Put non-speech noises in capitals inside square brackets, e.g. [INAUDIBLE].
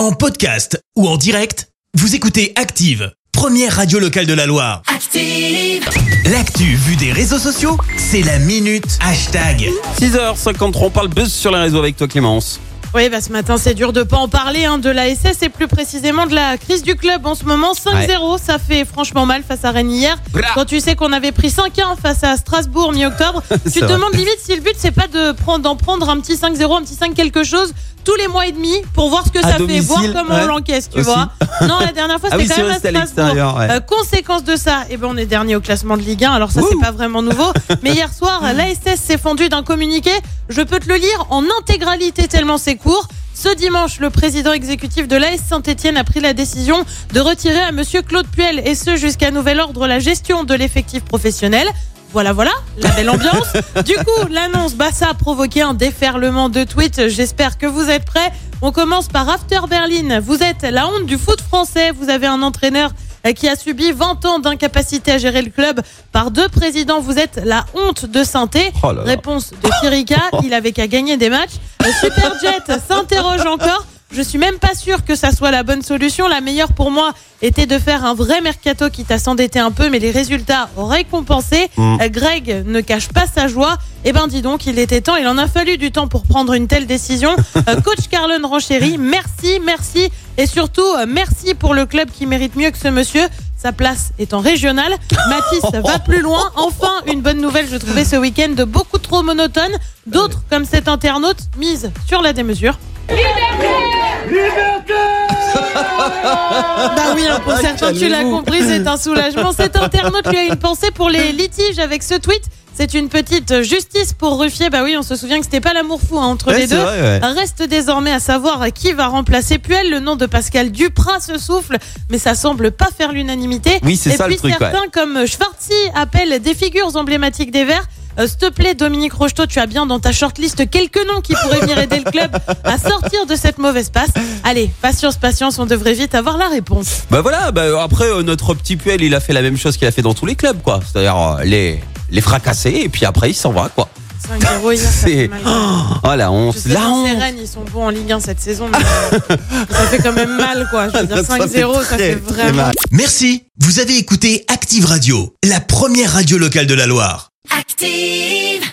En podcast ou en direct, vous écoutez Active, première radio locale de la Loire. Active. L'actu vue des réseaux sociaux, c'est la minute hashtag. 6h53, on parle buzz sur les réseaux avec toi Clémence. Oui, bah ce matin, c'est dur de pas en parler hein, de la SS et plus précisément de la crise du club en ce moment. 5-0, ça fait franchement mal face à Rennes hier. Bra. Quand tu sais qu'on avait pris 5-1 face à Strasbourg mi-octobre, [LAUGHS] tu te vrai. demandes limite si le but c'est pas de prendre d'en prendre un petit 5-0, un petit 5 quelque chose tous les mois et demi pour voir ce que À ça fait, voir comment ouais, on l'encaisse, tu aussi. vois. [LAUGHS] Non, la dernière fois Ah c'était oui, quand même à Strasbourg. ouais. Euh, conséquence de ça, eh ben on est dernier au classement de Ligue 1. Alors ça c'est pas vraiment nouveau, [LAUGHS] mais hier soir l'ASS s'est fendu d'un communiqué. Je peux te le lire en intégralité tellement c'est court. Ce dimanche, le président exécutif de l'AS Saint-Etienne a pris la décision de retirer à monsieur Claude Puel et ce jusqu'à nouvel ordre la gestion de l'effectif professionnel. Voilà, voilà, la belle ambiance. [LAUGHS] Du coup, l'annonce, ça a provoqué un déferlement de tweets. J'espère que vous êtes prêts. On commence par After Berlin. Vous êtes la honte du foot français. Vous avez un entraîneur euh, qui a subi 20 ans d'incapacité à gérer le club par deux présidents. Vous êtes la honte de Sainté. Oh. Réponse de Firika. [LAUGHS] Il avait qu'à gagner des matchs. Le Superjet s'interroge encore. Je suis même pas sûr que ça soit la bonne solution. La meilleure pour moi était de faire un vrai mercato qui t'a s'endetter un peu, mais les résultats auraient compensé. Mm. Euh, Greg ne cache pas sa joie. Eh ben, dis donc, il était temps. Il en a fallu du temps pour prendre une telle décision. [LAUGHS] Euh, Coach Carlon Ranchéry, merci, merci. Et surtout, euh, merci pour le club qui mérite mieux que ce monsieur. Sa place est en régional. Mathis [LAUGHS] va plus loin. Enfin, une bonne nouvelle, je trouvais ce week-end beaucoup trop monotone. D'autres, comme cet internaute, misent sur la démesure. [LAUGHS] Bah oui, hein, pour certains, tu l'as compris, c'est un soulagement. Cet internaute lui a une pensée pour les litiges avec ce tweet. C'est une petite justice pour Ruffier. Bah oui, on se souvient que c'était pas l'amour fou hein, entre Ouais, les deux. vrai, ouais. Reste désormais à savoir qui va remplacer Puel. Le nom de Pascal Duprat se souffle, mais ça semble pas faire l'unanimité. Oui, c'est Et ça, le puis truc, certains, comme Schwartzy, appellent des figures emblématiques des Verts. Euh, S'il te plaît, Dominique Rocheteau, tu as bien dans ta shortlist quelques noms qui pourraient venir aider le club à sortir de cette mauvaise passe. Allez, patience, patience, on devrait vite avoir la réponse. Bah voilà, bah après euh, notre petit Puel, il a fait la même chose qu'il a fait dans tous les clubs quoi. C'est-à-dire euh, les les fracasser et puis après il s'en va quoi. 5-0 hier, ça [LAUGHS] fait C'est mal. [GASPS] oh la honte, Je sais la honte. Rennes, ils sont bons en Ligue 1 cette saison, mais ça fait quand même mal, quoi. Je veux dire, [LAUGHS] Ça fait 5-0, ça fait vraiment mal. Merci, vous avez écouté Active Radio, la première radio locale de la Loire. Active.